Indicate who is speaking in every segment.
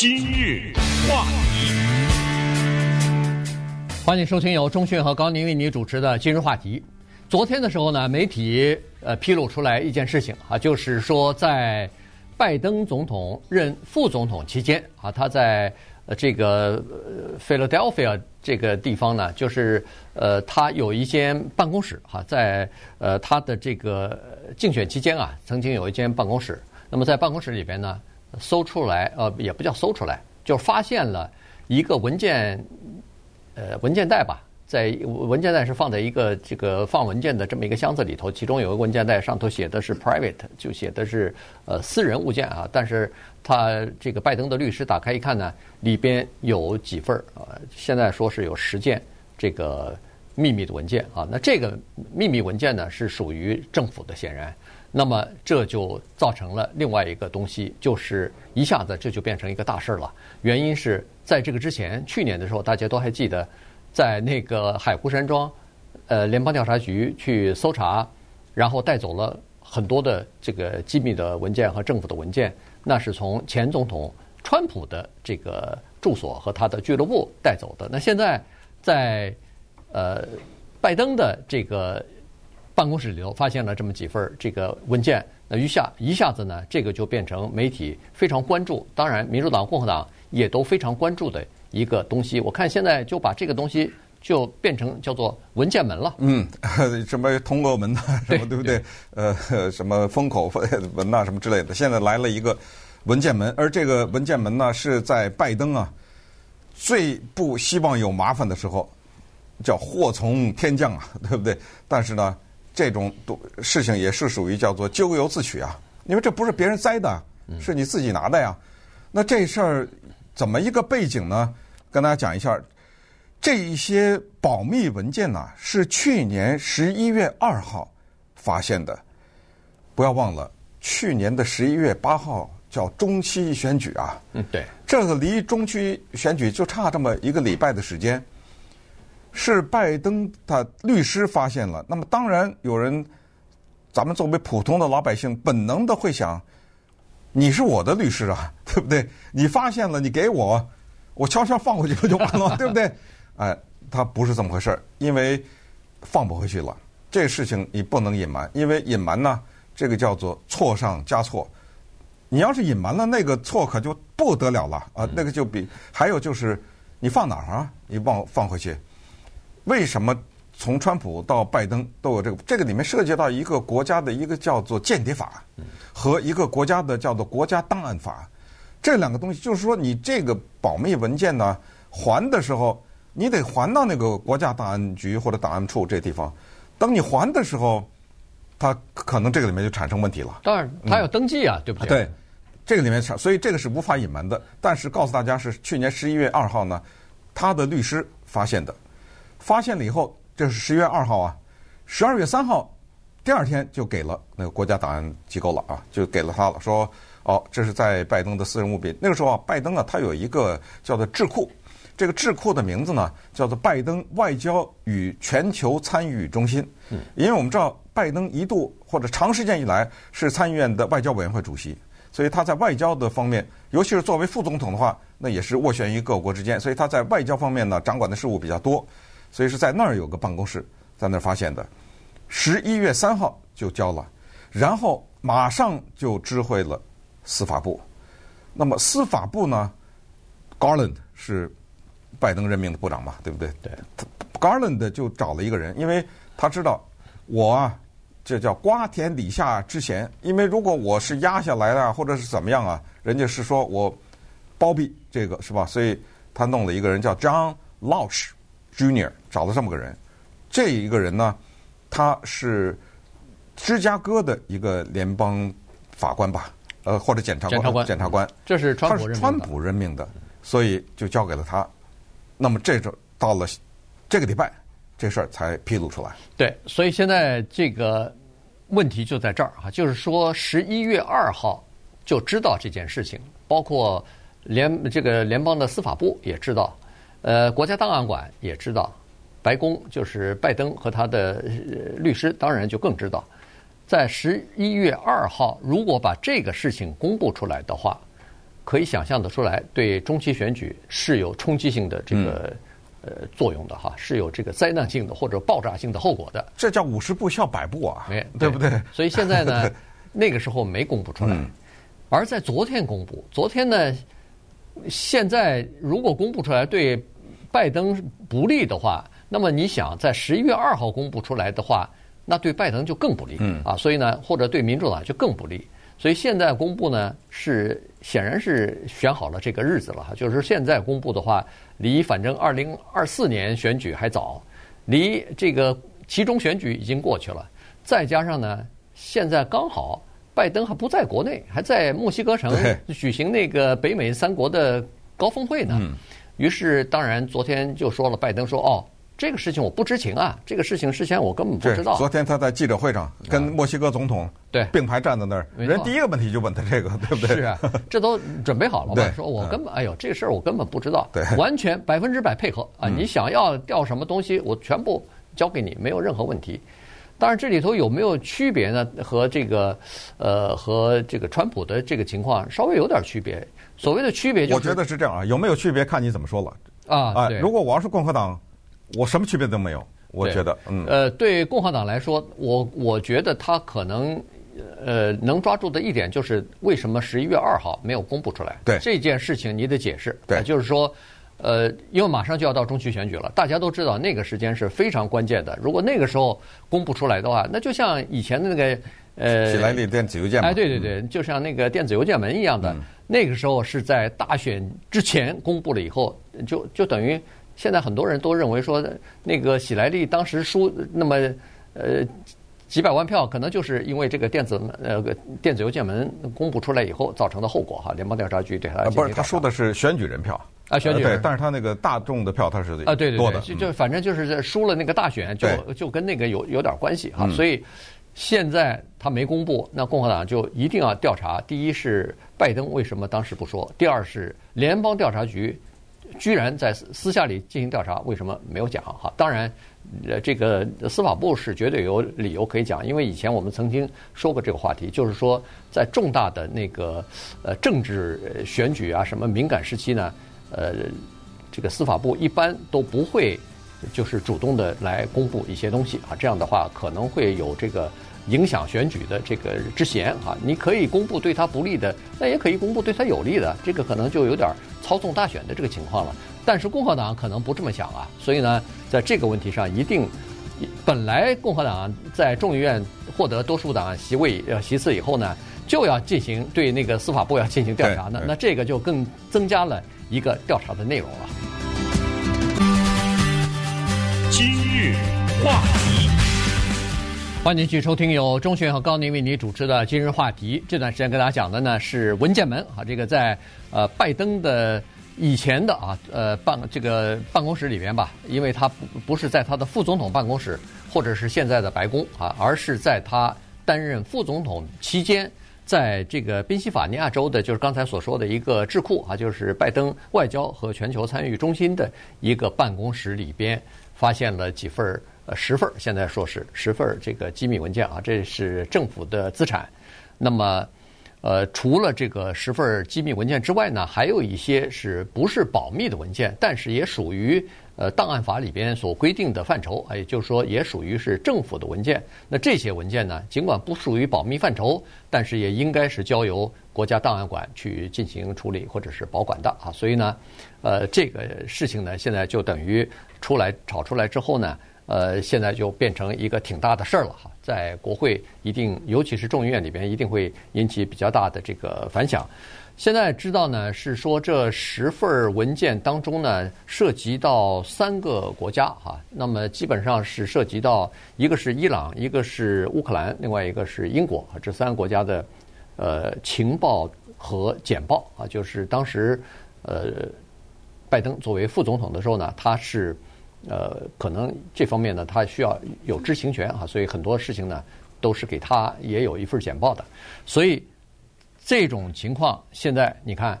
Speaker 1: 今日话题，
Speaker 2: 欢迎收听由中讯和高宁为你主持的今日话题。昨天的时候呢，媒体呃披露出来一件事情啊，就是说在拜登总统任副总统期间啊，他在这个呃 Philadelphia 这个地方呢，就是呃他有一间办公室哈，在呃他的这个竞选期间啊，曾经有一间办公室。那么在办公室里边呢。搜出来，呃，也不叫搜出来，就发现了一个文件，呃，文件袋吧，在文件袋是放在一个这个放文件的这么一个箱子里头，其中有一个文件袋上头写的是 private，就写的是呃私人物件啊。但是他这个拜登的律师打开一看呢，里边有几份啊，现在说是有十件这个秘密的文件啊。那这个秘密文件呢，是属于政府的，显然。那么这就造成了另外一个东西，就是一下子这就变成一个大事儿了。原因是在这个之前，去年的时候，大家都还记得，在那个海湖山庄，呃，联邦调查局去搜查，然后带走了很多的这个机密的文件和政府的文件，那是从前总统川普的这个住所和他的俱乐部带走的。那现在在呃拜登的这个。办公室里头发现了这么几份这个文件，那一下一下子呢，这个就变成媒体非常关注，当然民主党、共和党也都非常关注的一个东西。我看现在就把这个东西就变成叫做文件门了。
Speaker 3: 嗯，什么通俄门呐，什么对不对？呃，什么封口门呐，什么之类的。现在来了一个文件门，而这个文件门呢，是在拜登啊最不希望有麻烦的时候，叫祸从天降啊，对不对？但是呢。这种事情也是属于叫做咎由自取啊，因为这不是别人栽的，是你自己拿的呀。那这事儿怎么一个背景呢？跟大家讲一下，这一些保密文件呢，是去年十一月二号发现的。不要忘了，去年的十一月八号叫中期选举啊。
Speaker 2: 嗯，对，
Speaker 3: 这个离中期选举就差这么一个礼拜的时间。是拜登他律师发现了，那么当然有人，咱们作为普通的老百姓，本能的会想，你是我的律师啊，对不对？你发现了，你给我，我悄悄放回去不就完了，对不对？哎，他不是这么回事儿，因为放不回去了。这事情你不能隐瞒，因为隐瞒呢，这个叫做错上加错。你要是隐瞒了，那个错可就不得了了啊，那个就比还有就是你放哪儿啊？你放放回去。为什么从川普到拜登都有这个？这个里面涉及到一个国家的一个叫做间谍法，和一个国家的叫做国家档案法。这两个东西就是说，你这个保密文件呢，还的时候你得还到那个国家档案局或者档案处这地方。等你还的时候，它可能这个里面就产生问题了。
Speaker 2: 当然，他要登记啊，嗯、对不对？
Speaker 3: 对，这个里面产，所以这个是无法隐瞒的。但是告诉大家，是去年十一月二号呢，他的律师发现的。发现了以后，这是十一月二号啊，十二月三号，第二天就给了那个国家档案机构了啊，就给了他了，说哦，这是在拜登的私人物品。那个时候啊，拜登啊，他有一个叫做智库，这个智库的名字呢叫做拜登外交与全球参与中心。嗯，因为我们知道拜登一度或者长时间以来是参议院的外交委员会主席，所以他在外交的方面，尤其是作为副总统的话，那也是斡旋于各国之间，所以他在外交方面呢掌管的事务比较多。所以是在那儿有个办公室，在那儿发现的，十一月三号就交了，然后马上就知会了司法部。那么司法部呢，Garland 是拜登任命的部长嘛，对不对？
Speaker 2: 对。
Speaker 3: Garland 就找了一个人，因为他知道我啊，这叫瓜田李下之嫌。因为如果我是压下来的，或者是怎么样啊，人家是说我包庇这个是吧？所以他弄了一个人叫 John Lausch。Junior 找了这么个人，这一个人呢，他是芝加哥的一个联邦法官吧，呃，或者检察官。检察官。检察官。
Speaker 2: 这是川普任命的。他是川
Speaker 3: 普任命的，所以就交给了他。那么这就到了这个礼拜，这事儿才披露出来。
Speaker 2: 对，所以现在这个问题就在这儿啊，就是说十一月二号就知道这件事情，包括联这个联邦的司法部也知道。呃，国家档案馆也知道，白宫就是拜登和他的律师，当然就更知道，在十一月二号，如果把这个事情公布出来的话，可以想象得出来，对中期选举是有冲击性的这个、嗯、呃作用的哈，是有这个灾难性的或者爆炸性的后果的。
Speaker 3: 这叫五十步笑百步啊，
Speaker 2: 对，
Speaker 3: 对不对？
Speaker 2: 所以现在呢，那个时候没公布出来，嗯、而在昨天公布。昨天呢，现在如果公布出来对拜登不利的话，那么你想在十一月二号公布出来的话，那对拜登就更不利、嗯、啊。所以呢，或者对民主党就更不利。所以现在公布呢，是显然是选好了这个日子了哈。就是现在公布的话，离反正二零二四年选举还早，离这个其中选举已经过去了。再加上呢，现在刚好拜登还不在国内，还在墨西哥城举行那个北美三国的高峰会呢。于是，当然昨天就说了，拜登说哦。这个事情我不知情啊，这个事情事先我根本不知道。
Speaker 3: 昨天他在记者会上跟墨西哥总统对并排站在那儿，人第一个问题就问他这个，对不对？
Speaker 2: 是啊，这都准备好了嘛？说我根本哎呦，这个事儿我根本不知道，
Speaker 3: 对，
Speaker 2: 完全百分之百配合啊！你想要调什么东西，我全部交给你，没有任何问题。当然，这里头有没有区别呢？和这个呃，和这个川普的这个情况稍微有点区别。所谓的区别，就是，
Speaker 3: 我觉得是这样啊，有没有区别看你怎么说了
Speaker 2: 啊？
Speaker 3: 啊，如果我要是共和党。我什么区别都没有，我觉得，嗯，
Speaker 2: 呃，对共和党来说，我我觉得他可能，呃，能抓住的一点就是为什么十一月二号没有公布出来？
Speaker 3: 对
Speaker 2: 这件事情，你得解释。
Speaker 3: 对，
Speaker 2: 就是说，呃，因为马上就要到中期选举了，大家都知道那个时间是非常关键的。如果那个时候公布出来的话，那就像以前的那个，呃，
Speaker 3: 喜来利电子邮件，
Speaker 2: 哎，对对对，就像那个电子邮件门一样的，那个时候是在大选之前公布了以后，就就等于。现在很多人都认为说，那个喜来利当时输那么呃几百万票，可能就是因为这个电子呃电子邮件门公布出来以后造成的后果哈。联邦调查局对他
Speaker 3: 不是他说的是选举人票
Speaker 2: 啊，选举人，
Speaker 3: 对，但是他那个大众的票他是
Speaker 2: 啊，对对对，就就反正就是输了那个大选，就就跟那个有有点关系哈。所以现在他没公布，那共和党就一定要调查。第一是拜登为什么当时不说，第二是联邦调查局。居然在私下里进行调查，为什么没有讲？哈，当然，呃，这个司法部是绝对有理由可以讲，因为以前我们曾经说过这个话题，就是说在重大的那个呃政治选举啊什么敏感时期呢，呃，这个司法部一般都不会就是主动的来公布一些东西啊，这样的话可能会有这个。影响选举的这个之嫌啊，你可以公布对他不利的，那也可以公布对他有利的，这个可能就有点操纵大选的这个情况了。但是共和党可能不这么想啊，所以呢，在这个问题上，一定本来共和党在众议院获得多数党席位呃席次以后呢，就要进行对那个司法部要进行调查呢，那这个就更增加了一个调查的内容了。
Speaker 1: 今日话题。
Speaker 2: 欢迎继续收听由钟迅和高宁为你主持的今日话题。这段时间跟大家讲的呢是文件门啊，这个在呃拜登的以前的啊呃办这个办公室里边吧，因为他不不是在他的副总统办公室或者是现在的白宫啊，而是在他担任副总统期间，在这个宾夕法尼亚州的，就是刚才所说的一个智库啊，就是拜登外交和全球参与中心的一个办公室里边，发现了几份。十份现在说是十份这个机密文件啊，这是政府的资产。那么，呃，除了这个十份机密文件之外呢，还有一些是不是保密的文件，但是也属于呃档案法里边所规定的范畴，也就是说也属于是政府的文件。那这些文件呢，尽管不属于保密范畴，但是也应该是交由国家档案馆去进行处理或者是保管的啊。所以呢，呃，这个事情呢，现在就等于出来炒出来之后呢。呃，现在就变成一个挺大的事儿了哈，在国会一定，尤其是众议院里边，一定会引起比较大的这个反响。现在知道呢，是说这十份文件当中呢，涉及到三个国家哈，那么基本上是涉及到一个是伊朗，一个是乌克兰，另外一个是英国，这三个国家的呃情报和简报啊，就是当时呃拜登作为副总统的时候呢，他是。呃，可能这方面呢，他需要有知情权啊，所以很多事情呢，都是给他也有一份简报的。所以这种情况，现在你看，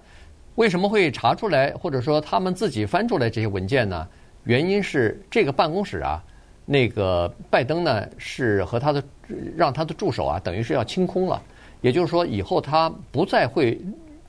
Speaker 2: 为什么会查出来，或者说他们自己翻出来这些文件呢？原因是这个办公室啊，那个拜登呢是和他的让他的助手啊，等于是要清空了，也就是说以后他不再会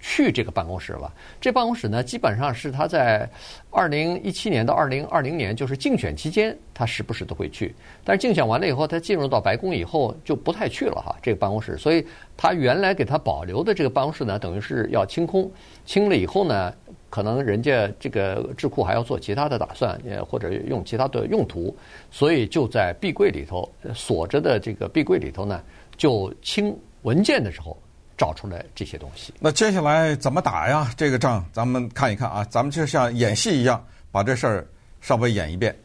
Speaker 2: 去这个办公室了。这办公室呢，基本上是他在二零一七年到二零二零年，就是竞选期间，他时不时都会去。但是竞选完了以后，他进入到白宫以后就不太去了哈，这个办公室。所以他原来给他保留的这个办公室呢，等于是要清空。清了以后呢，可能人家这个智库还要做其他的打算，也或者用其他的用途，所以就在壁柜里头锁着的这个壁柜里头呢，就清文件的时候。找出来这些东西。
Speaker 3: 那接下来怎么打呀？这个仗咱们看一看啊，咱们就像演戏一样，把这事儿稍微演一遍。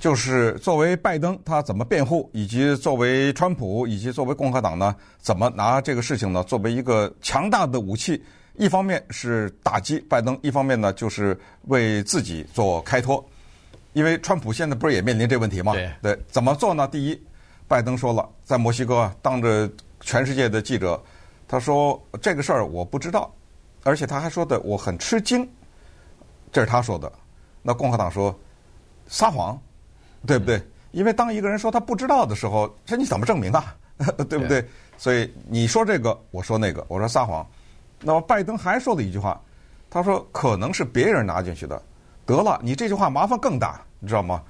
Speaker 3: 就是作为拜登他怎么辩护，以及作为川普以及作为共和党呢，怎么拿这个事情呢作为一个强大的武器？一方面是打击拜登，一方面呢就是为自己做开脱。因为川普现在不是也面临这问题吗？
Speaker 2: 对，
Speaker 3: 对，怎么做呢？第一，拜登说了，在墨西哥当着全世界的记者。他说：“这个事儿我不知道，而且他还说的我很吃惊，这是他说的。那共和党说撒谎，对不对？因为当一个人说他不知道的时候，这你怎么证明啊？对不对？所以你说这个，我说那个，我说撒谎。那么拜登还说了一句话，他说可能是别人拿进去的。得了，你这句话麻烦更大，你知道吗？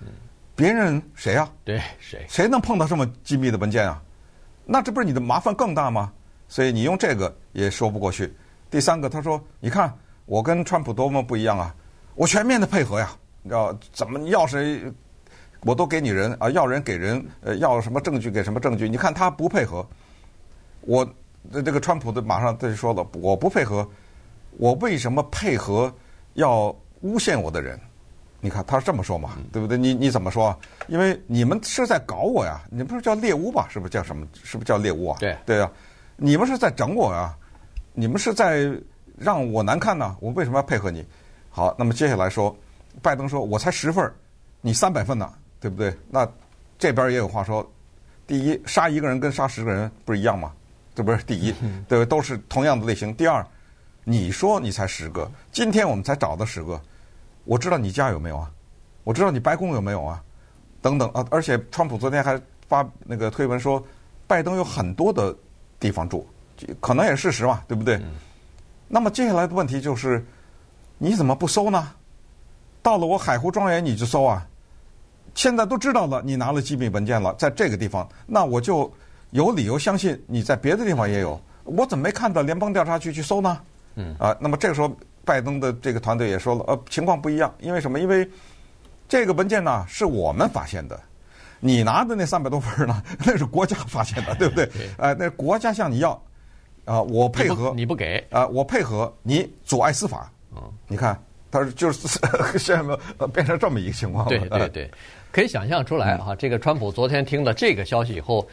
Speaker 3: 别人谁呀？
Speaker 2: 对，谁？
Speaker 3: 谁能碰到这么机密的文件啊？那这不是你的麻烦更大吗？”所以你用这个也说不过去。第三个，他说：“你看我跟川普多么不一样啊！我全面的配合呀，你知道怎么要谁我都给你人啊，要人给人，呃，要什么证据给什么证据。你看他不配合，我这个川普的马上他就说了，我不配合，我为什么配合要诬陷我的人？你看他是这么说嘛，对不对？你你怎么说？因为你们是在搞我呀，你不是叫猎巫吧？是不是叫什么？是不是叫猎巫啊？
Speaker 2: 对
Speaker 3: 对啊。”你们是在整我啊？你们是在让我难看呢？我为什么要配合你？好，那么接下来说，拜登说：“我才十份，你三百份呢，对不对？”那这边也有话说：第一，杀一个人跟杀十个人不是一样吗？这不是第一，对，都是同样的类型。第二，你说你才十个，今天我们才找到十个，我知道你家有没有啊？我知道你白宫有没有啊？等等啊！而且川普昨天还发那个推文说，拜登有很多的。地方住，可能也是事实嘛，对不对？嗯、那么接下来的问题就是，你怎么不搜呢？到了我海湖庄园你就搜啊！现在都知道了，你拿了机密文件了，在这个地方，那我就有理由相信你在别的地方也有。我怎么没看到联邦调查局去搜呢？嗯啊，那么这个时候，拜登的这个团队也说了，呃，情况不一样，因为什么？因为这个文件呢是我们发现的。你拿的那三百多份呢？那是国家发现的，对不对？呃，那国家向你要，啊、呃，我配合
Speaker 2: 你不，给
Speaker 3: 啊、呃，我配合你阻碍司法。嗯，你看，他就是 现在变成这么一个情况了。
Speaker 2: 对对对，可以想象出来哈。这个川普昨天听了这个消息以后，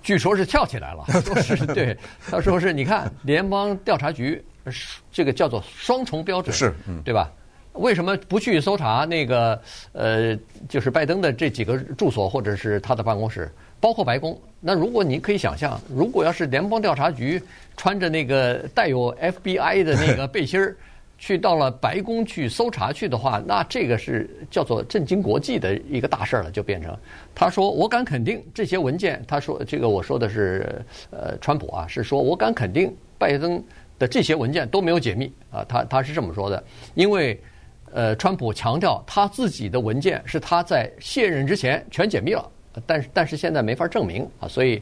Speaker 2: 据说是跳起来了，说是对，他说是，你看联邦调查局这个叫做双重标准，
Speaker 3: 是，嗯，
Speaker 2: 对吧？为什么不去搜查那个呃，就是拜登的这几个住所或者是他的办公室，包括白宫？那如果你可以想象，如果要是联邦调查局穿着那个带有 FBI 的那个 背心儿，去到了白宫去搜查去的话，那这个是叫做震惊国际的一个大事儿了，就变成他说我敢肯定这些文件，他说这个我说的是呃川普啊，是说我敢肯定拜登的这些文件都没有解密啊，他他是这么说的，因为。呃，川普强调他自己的文件是他在卸任之前全解密了，但是但是现在没法证明啊，所以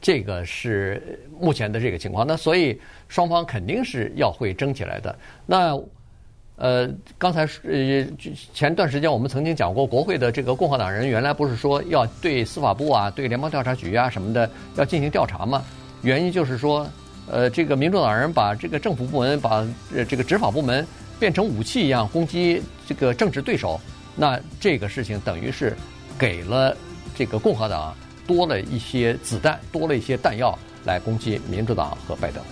Speaker 2: 这个是目前的这个情况。那所以双方肯定是要会争起来的。那呃，刚才呃前段时间我们曾经讲过，国会的这个共和党人原来不是说要对司法部啊、对联邦调查局啊什么的要进行调查吗？原因就是说，呃，这个民主党人把这个政府部门、把这个执法部门。变成武器一样攻击这个政治对手，那这个事情等于是给了这个共和党多了一些子弹，多了一些弹药来攻击民主党和拜登。